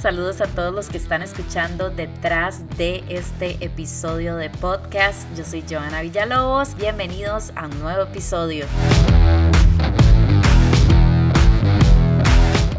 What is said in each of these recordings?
saludos a todos los que están escuchando detrás de este episodio de podcast. Yo soy Joana Villalobos, bienvenidos a un nuevo episodio.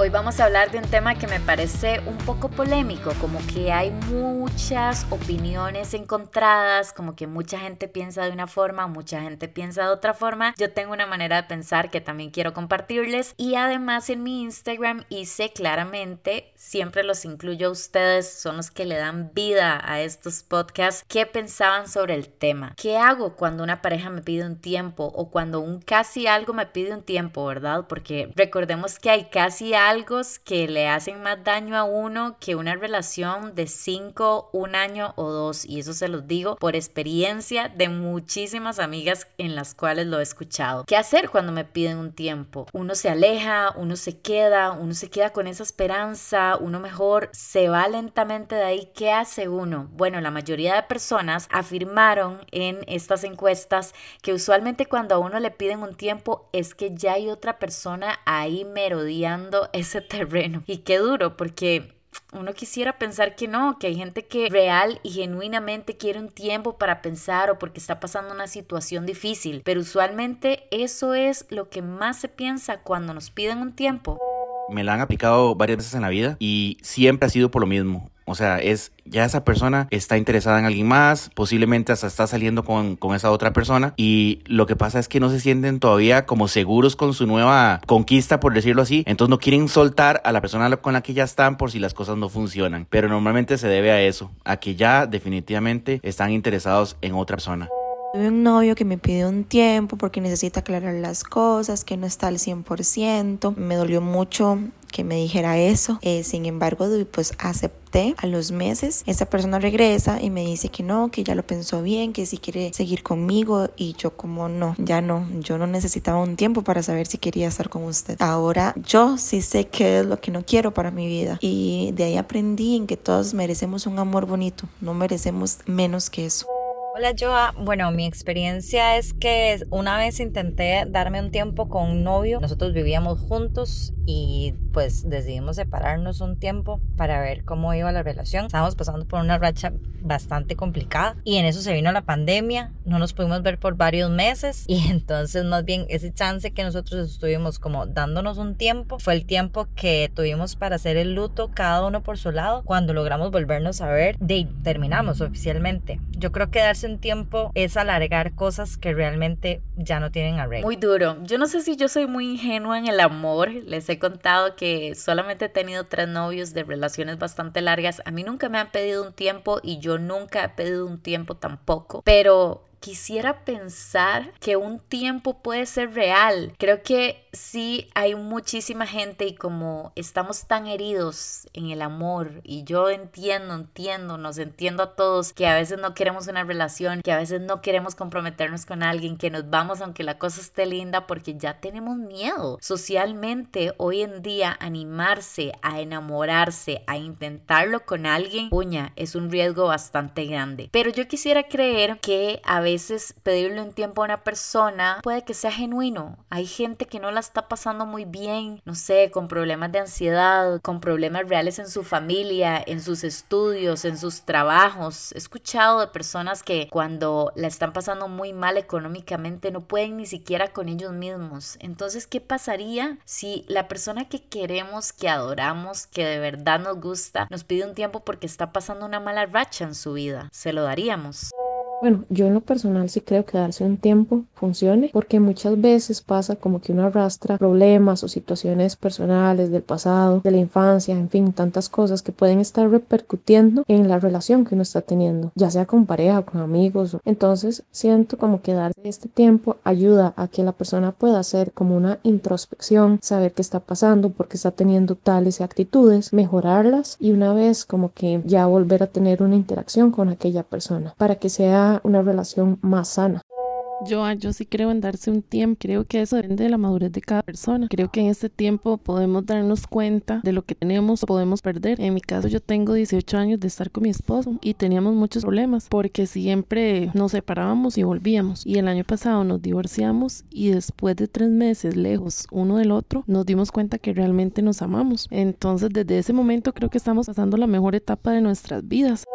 Hoy vamos a hablar de un tema que me parece un poco polémico, como que hay muchas opiniones encontradas, como que mucha gente piensa de una forma, mucha gente piensa de otra forma. Yo tengo una manera de pensar que también quiero compartirles y además en mi Instagram hice claramente, siempre los incluyo a ustedes, son los que le dan vida a estos podcasts, qué pensaban sobre el tema. ¿Qué hago cuando una pareja me pide un tiempo o cuando un casi algo me pide un tiempo, verdad? Porque recordemos que hay casi algo algo que le hacen más daño a uno que una relación de cinco, un año o dos. Y eso se los digo por experiencia de muchísimas amigas en las cuales lo he escuchado. ¿Qué hacer cuando me piden un tiempo? Uno se aleja, uno se queda, uno se queda con esa esperanza, uno mejor se va lentamente de ahí. ¿Qué hace uno? Bueno, la mayoría de personas afirmaron en estas encuestas que usualmente cuando a uno le piden un tiempo es que ya hay otra persona ahí merodeando ese terreno. Y qué duro, porque uno quisiera pensar que no, que hay gente que real y genuinamente quiere un tiempo para pensar o porque está pasando una situación difícil, pero usualmente eso es lo que más se piensa cuando nos piden un tiempo. Me la han aplicado varias veces en la vida y siempre ha sido por lo mismo. O sea, es ya esa persona está interesada en alguien más, posiblemente hasta está saliendo con, con, esa otra persona y lo que pasa es que no se sienten todavía como seguros con su nueva conquista, por decirlo así, entonces no quieren soltar a la persona con la que ya están por si las cosas no funcionan, pero normalmente se debe a eso, a que ya definitivamente están interesados en otra persona. Tuve un novio que me pidió un tiempo porque necesita aclarar las cosas, que no está al 100%. Me dolió mucho que me dijera eso. Eh, sin embargo, pues acepté. A los meses, esa persona regresa y me dice que no, que ya lo pensó bien, que si quiere seguir conmigo. Y yo como no, ya no, yo no necesitaba un tiempo para saber si quería estar con usted. Ahora yo sí sé qué es lo que no quiero para mi vida. Y de ahí aprendí en que todos merecemos un amor bonito, no merecemos menos que eso. Hola Joa, bueno mi experiencia es que una vez intenté darme un tiempo con un novio, nosotros vivíamos juntos y pues decidimos separarnos un tiempo para ver cómo iba la relación. Estábamos pasando por una racha bastante complicada y en eso se vino la pandemia, no nos pudimos ver por varios meses y entonces más bien ese chance que nosotros estuvimos como dándonos un tiempo fue el tiempo que tuvimos para hacer el luto cada uno por su lado cuando logramos volvernos a ver de terminamos oficialmente. Yo creo que darse un tiempo es alargar cosas que realmente ya no tienen arreglo. Muy duro. Yo no sé si yo soy muy ingenua en el amor. Les he contado que solamente he tenido tres novios de relaciones bastante largas. A mí nunca me han pedido un tiempo y yo nunca he pedido un tiempo tampoco. Pero quisiera pensar que un tiempo puede ser real. Creo que sí hay muchísima gente y como estamos tan heridos en el amor y yo entiendo, entiendo, nos entiendo a todos que a veces no queremos una relación, que a veces no queremos comprometernos con alguien, que nos vamos aunque la cosa esté linda porque ya tenemos miedo. Socialmente hoy en día animarse a enamorarse, a intentarlo con alguien, puña, es un riesgo bastante grande. Pero yo quisiera creer que a veces veces pedirle un tiempo a una persona puede que sea genuino. Hay gente que no la está pasando muy bien, no sé, con problemas de ansiedad, con problemas reales en su familia, en sus estudios, en sus trabajos. He escuchado de personas que cuando la están pasando muy mal económicamente no pueden ni siquiera con ellos mismos. Entonces, ¿qué pasaría si la persona que queremos, que adoramos, que de verdad nos gusta, nos pide un tiempo porque está pasando una mala racha en su vida? ¿Se lo daríamos? Bueno, yo en lo personal sí creo que darse un tiempo funcione porque muchas veces pasa como que uno arrastra problemas o situaciones personales del pasado, de la infancia, en fin, tantas cosas que pueden estar repercutiendo en la relación que uno está teniendo, ya sea con pareja, con amigos. Entonces siento como que darse este tiempo ayuda a que la persona pueda hacer como una introspección, saber qué está pasando, por qué está teniendo tales actitudes, mejorarlas y una vez como que ya volver a tener una interacción con aquella persona para que sea una relación más sana. Yo, ah, yo sí creo en darse un tiempo. Creo que eso depende de la madurez de cada persona. Creo que en este tiempo podemos darnos cuenta de lo que tenemos o podemos perder. En mi caso, yo tengo 18 años de estar con mi esposo y teníamos muchos problemas porque siempre nos separábamos y volvíamos. Y el año pasado nos divorciamos y después de tres meses lejos uno del otro, nos dimos cuenta que realmente nos amamos. Entonces, desde ese momento creo que estamos pasando la mejor etapa de nuestras vidas.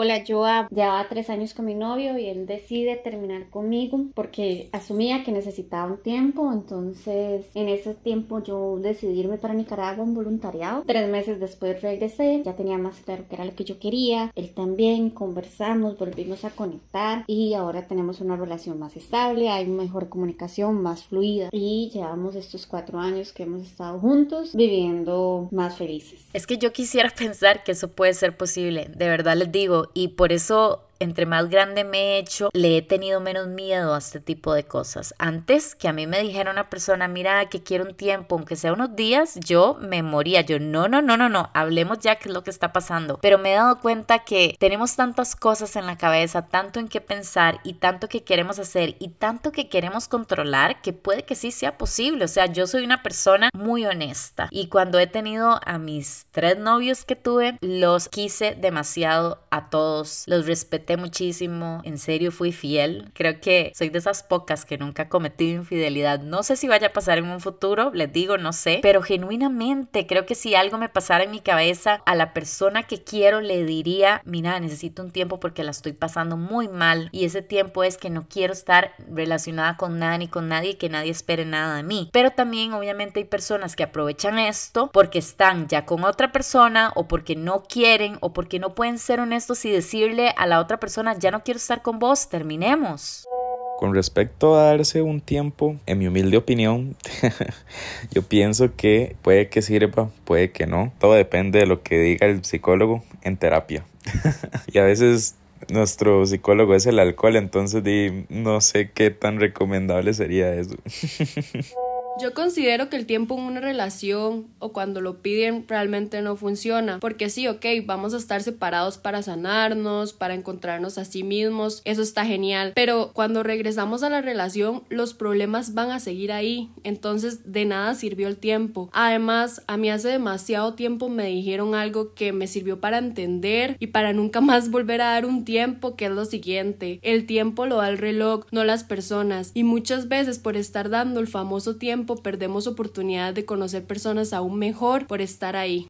Hola, yo llevaba tres años con mi novio y él decide terminar conmigo porque asumía que necesitaba un tiempo. Entonces, en ese tiempo yo decidí irme para Nicaragua en voluntariado. Tres meses después regresé, ya tenía más claro que era lo que yo quería. Él también, conversamos, volvimos a conectar y ahora tenemos una relación más estable, hay mejor comunicación, más fluida. Y llevamos estos cuatro años que hemos estado juntos viviendo más felices. Es que yo quisiera pensar que eso puede ser posible. De verdad les digo, y por eso entre más grande me he hecho, le he tenido menos miedo a este tipo de cosas. Antes que a mí me dijera una persona, mira, que quiero un tiempo, aunque sea unos días, yo me moría. Yo, no, no, no, no, no, hablemos ya qué es lo que está pasando. Pero me he dado cuenta que tenemos tantas cosas en la cabeza, tanto en qué pensar y tanto que queremos hacer y tanto que queremos controlar, que puede que sí sea posible. O sea, yo soy una persona muy honesta y cuando he tenido a mis tres novios que tuve, los quise demasiado a todos, los respeté muchísimo, en serio fui fiel. Creo que soy de esas pocas que nunca ha cometido infidelidad. No sé si vaya a pasar en un futuro, les digo, no sé, pero genuinamente creo que si algo me pasara en mi cabeza, a la persona que quiero le diría, mira, necesito un tiempo porque la estoy pasando muy mal y ese tiempo es que no quiero estar relacionada con nada ni con nadie, que nadie espere nada de mí. Pero también obviamente hay personas que aprovechan esto porque están ya con otra persona o porque no quieren o porque no pueden ser honestos y decirle a la otra persona, ya no quiero estar con vos, terminemos. Con respecto a darse un tiempo, en mi humilde opinión, yo pienso que puede que sirva, puede que no. Todo depende de lo que diga el psicólogo en terapia. y a veces nuestro psicólogo es el alcohol, entonces no sé qué tan recomendable sería eso. Yo considero que el tiempo en una relación o cuando lo piden realmente no funciona, porque sí, ok, vamos a estar separados para sanarnos, para encontrarnos a sí mismos, eso está genial, pero cuando regresamos a la relación los problemas van a seguir ahí, entonces de nada sirvió el tiempo. Además, a mí hace demasiado tiempo me dijeron algo que me sirvió para entender y para nunca más volver a dar un tiempo, que es lo siguiente, el tiempo lo da el reloj, no las personas, y muchas veces por estar dando el famoso tiempo perdemos oportunidad de conocer personas aún mejor por estar ahí.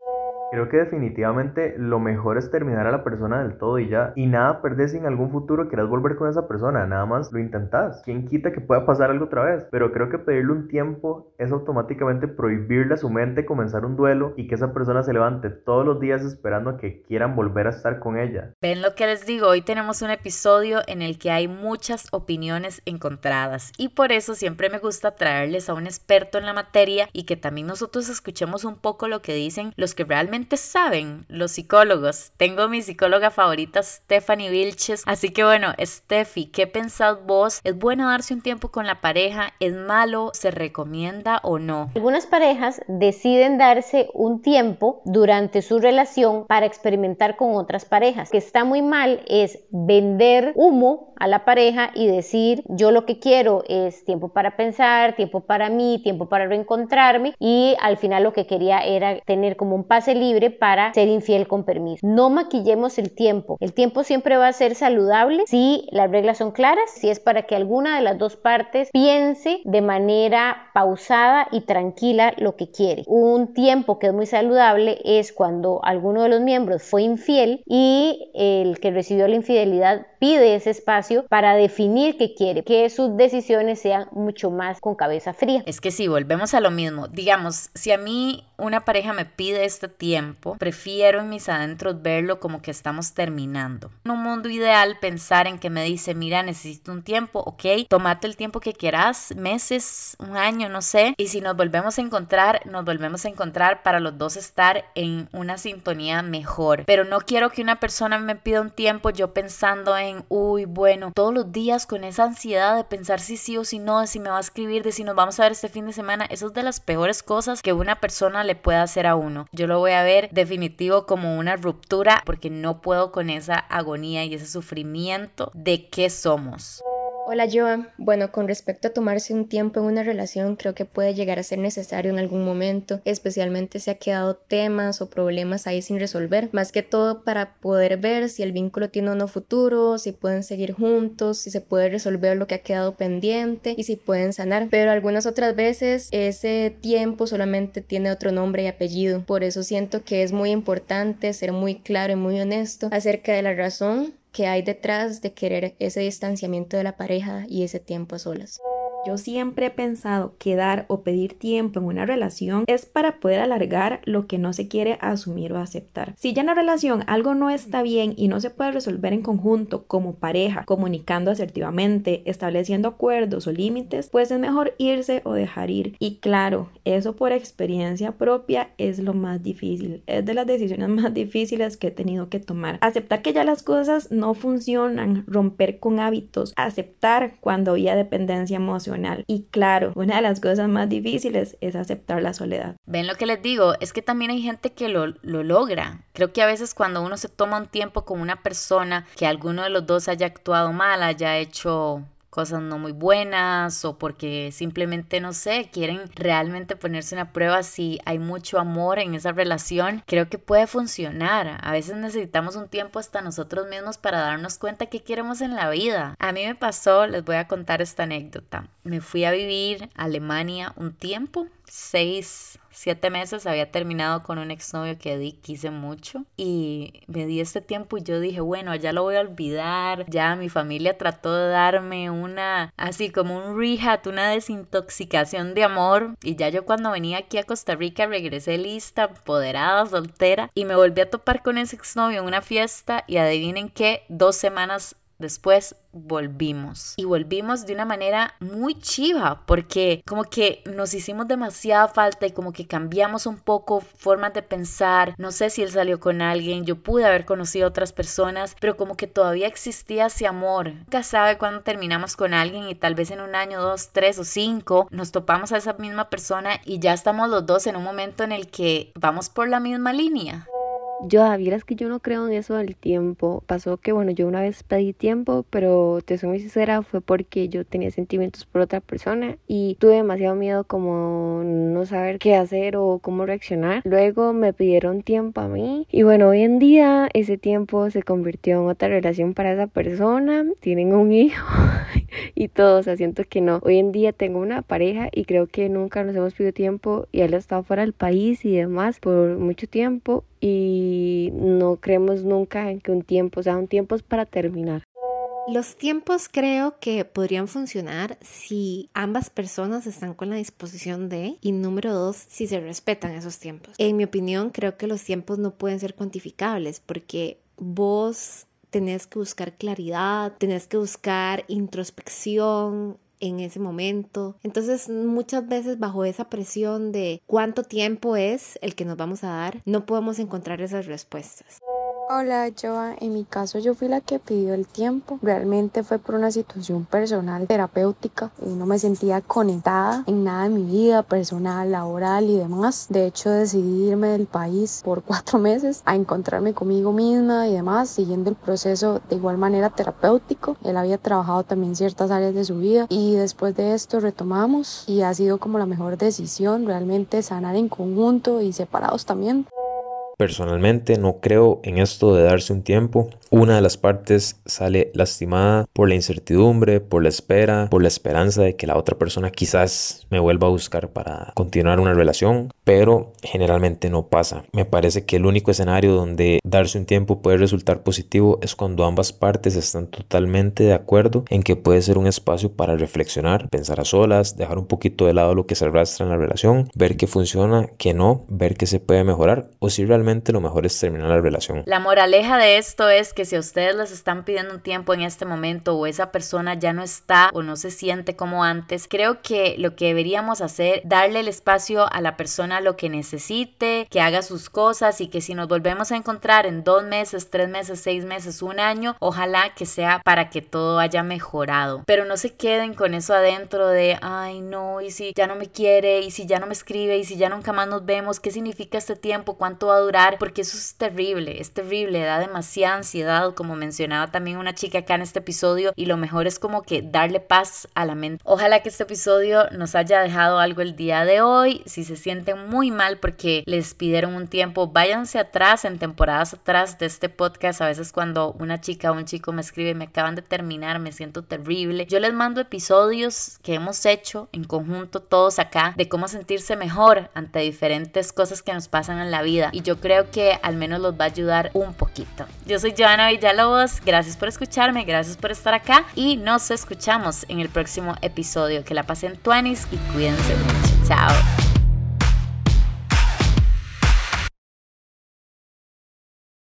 Creo que definitivamente lo mejor es terminar a la persona del todo y ya. Y nada perdés si en algún futuro quieras volver con esa persona. Nada más lo intentás. ¿Quién quita que pueda pasar algo otra vez? Pero creo que pedirle un tiempo es automáticamente prohibirle a su mente comenzar un duelo y que esa persona se levante todos los días esperando a que quieran volver a estar con ella. Ven lo que les digo, hoy tenemos un episodio en el que hay muchas opiniones encontradas y por eso siempre me gusta traerles a un experto en la materia y que también nosotros escuchemos un poco lo que dicen los que realmente saben los psicólogos. Tengo mi psicóloga favorita, Stephanie Vilches. Así que bueno, Steffi, ¿qué pensás vos? ¿Es bueno darse un tiempo con la pareja? ¿Es malo? ¿Se recomienda o no? Algunas parejas deciden darse un tiempo durante su relación para experimentar con otras parejas. Que está muy mal es vender humo a la pareja y decir yo lo que quiero es tiempo para pensar, tiempo para mí, tiempo para reencontrarme y al final lo que quería era tener como un pase libre para ser infiel con permiso. No maquillemos el tiempo. El tiempo siempre va a ser saludable si las reglas son claras, si es para que alguna de las dos partes piense de manera pausada y tranquila lo que quiere. Un tiempo que es muy saludable es cuando alguno de los miembros fue infiel y el que recibió la infidelidad pide ese espacio para definir qué quiere, que sus decisiones sean mucho más con cabeza fría. Es que si volvemos a lo mismo. Digamos, si a mí una pareja me pide este tiempo, prefiero en mis adentros verlo como que estamos terminando. En un mundo ideal, pensar en que me dice, mira, necesito un tiempo, ok, tomate el tiempo que quieras, meses, un año, no sé, y si nos volvemos a encontrar, nos volvemos a encontrar para los dos estar en una sintonía mejor. Pero no quiero que una persona me pida un tiempo yo pensando en, uy, bueno, todos los días con esa ansiedad de pensar si sí o si no, de si me va a escribir, de si nos vamos a ver este fin de semana, eso es de las peores cosas que una persona le puede hacer a uno. Yo lo voy a ver definitivo como una ruptura porque no puedo con esa agonía y ese sufrimiento de qué somos. Hola Joa, bueno, con respecto a tomarse un tiempo en una relación, creo que puede llegar a ser necesario en algún momento, especialmente si ha quedado temas o problemas ahí sin resolver, más que todo para poder ver si el vínculo tiene o no futuro, si pueden seguir juntos, si se puede resolver lo que ha quedado pendiente y si pueden sanar, pero algunas otras veces ese tiempo solamente tiene otro nombre y apellido, por eso siento que es muy importante ser muy claro y muy honesto acerca de la razón que hay detrás de querer ese distanciamiento de la pareja y ese tiempo a solas. Yo siempre he pensado que dar o pedir tiempo en una relación es para poder alargar lo que no se quiere asumir o aceptar. Si ya en la relación algo no está bien y no se puede resolver en conjunto como pareja, comunicando asertivamente, estableciendo acuerdos o límites, pues es mejor irse o dejar ir. Y claro, eso por experiencia propia es lo más difícil. Es de las decisiones más difíciles que he tenido que tomar. Aceptar que ya las cosas no funcionan, romper con hábitos, aceptar cuando había dependencia emocional y claro, una de las cosas más difíciles es aceptar la soledad. Ven lo que les digo, es que también hay gente que lo, lo logra. Creo que a veces cuando uno se toma un tiempo con una persona que alguno de los dos haya actuado mal, haya hecho cosas no muy buenas o porque simplemente, no sé, quieren realmente ponerse una prueba si hay mucho amor en esa relación, creo que puede funcionar. A veces necesitamos un tiempo hasta nosotros mismos para darnos cuenta qué queremos en la vida. A mí me pasó, les voy a contar esta anécdota. Me fui a vivir a Alemania un tiempo, seis siete meses había terminado con un exnovio que di, quise mucho y me di este tiempo y yo dije, bueno, ya lo voy a olvidar, ya mi familia trató de darme una, así como un rehab, una desintoxicación de amor y ya yo cuando venía aquí a Costa Rica regresé lista, empoderada, soltera y me volví a topar con ese exnovio en una fiesta y adivinen qué, dos semanas después volvimos. Y volvimos de una manera muy chiva, porque como que nos hicimos demasiada falta y como que cambiamos un poco formas de pensar. No sé si él salió con alguien, yo pude haber conocido otras personas, pero como que todavía existía ese amor. Nunca sabe cuándo terminamos con alguien y tal vez en un año, dos, tres o cinco nos topamos a esa misma persona y ya estamos los dos en un momento en el que vamos por la misma línea. Yo, vieras que yo no creo en eso del tiempo. Pasó que, bueno, yo una vez pedí tiempo, pero te soy muy sincera, fue porque yo tenía sentimientos por otra persona y tuve demasiado miedo como no saber qué hacer o cómo reaccionar. Luego me pidieron tiempo a mí y bueno, hoy en día ese tiempo se convirtió en otra relación para esa persona. Tienen un hijo y todo, o sea, siento que no. Hoy en día tengo una pareja y creo que nunca nos hemos pedido tiempo y él ha estado fuera del país y demás por mucho tiempo y no creemos nunca en que un tiempo, sea, un tiempo es para terminar. Los tiempos creo que podrían funcionar si ambas personas están con la disposición de y número dos, si se respetan esos tiempos. En mi opinión, creo que los tiempos no pueden ser cuantificables porque vos tenés que buscar claridad, tenés que buscar introspección, en ese momento. Entonces muchas veces bajo esa presión de cuánto tiempo es el que nos vamos a dar, no podemos encontrar esas respuestas. Hola, Joa. En mi caso yo fui la que pidió el tiempo. Realmente fue por una situación personal, terapéutica. Y no me sentía conectada en nada de mi vida personal, laboral y demás. De hecho, decidí irme del país por cuatro meses a encontrarme conmigo misma y demás, siguiendo el proceso de igual manera terapéutico. Él había trabajado también ciertas áreas de su vida y después de esto retomamos y ha sido como la mejor decisión realmente sanar en conjunto y separados también. Personalmente no creo en esto de darse un tiempo. Una de las partes sale lastimada por la incertidumbre, por la espera, por la esperanza de que la otra persona quizás me vuelva a buscar para continuar una relación, pero generalmente no pasa. Me parece que el único escenario donde darse un tiempo puede resultar positivo es cuando ambas partes están totalmente de acuerdo en que puede ser un espacio para reflexionar, pensar a solas, dejar un poquito de lado lo que se arrastra en la relación, ver qué funciona, qué no, ver qué se puede mejorar o si realmente lo mejor es terminar la relación. La moraleja de esto es que si a ustedes les están pidiendo un tiempo en este momento o esa persona ya no está o no se siente como antes, creo que lo que deberíamos hacer, darle el espacio a la persona lo que necesite, que haga sus cosas y que si nos volvemos a encontrar en dos meses, tres meses, seis meses, un año, ojalá que sea para que todo haya mejorado. Pero no se queden con eso adentro de, ay no, y si ya no me quiere, y si ya no me escribe, y si ya nunca más nos vemos, ¿qué significa este tiempo? ¿Cuánto va a durar? Valorar porque eso es terrible, es terrible, da demasiada ansiedad, como mencionaba también una chica acá en este episodio, y lo mejor es como que darle paz a la mente. Ojalá que este episodio nos haya dejado algo el día de hoy. Si se sienten muy mal porque les pidieron un tiempo, váyanse atrás en temporadas atrás de este podcast. A veces cuando una chica o un chico me escribe, me acaban de terminar, me siento terrible. Yo les mando episodios que hemos hecho en conjunto todos acá de cómo sentirse mejor ante diferentes cosas que nos pasan en la vida. Y yo creo que al menos los va a ayudar un poquito. Yo soy Joana Villalobos. Gracias por escucharme, gracias por estar acá y nos escuchamos en el próximo episodio. Que la pasen 20 y cuídense mucho. Chao.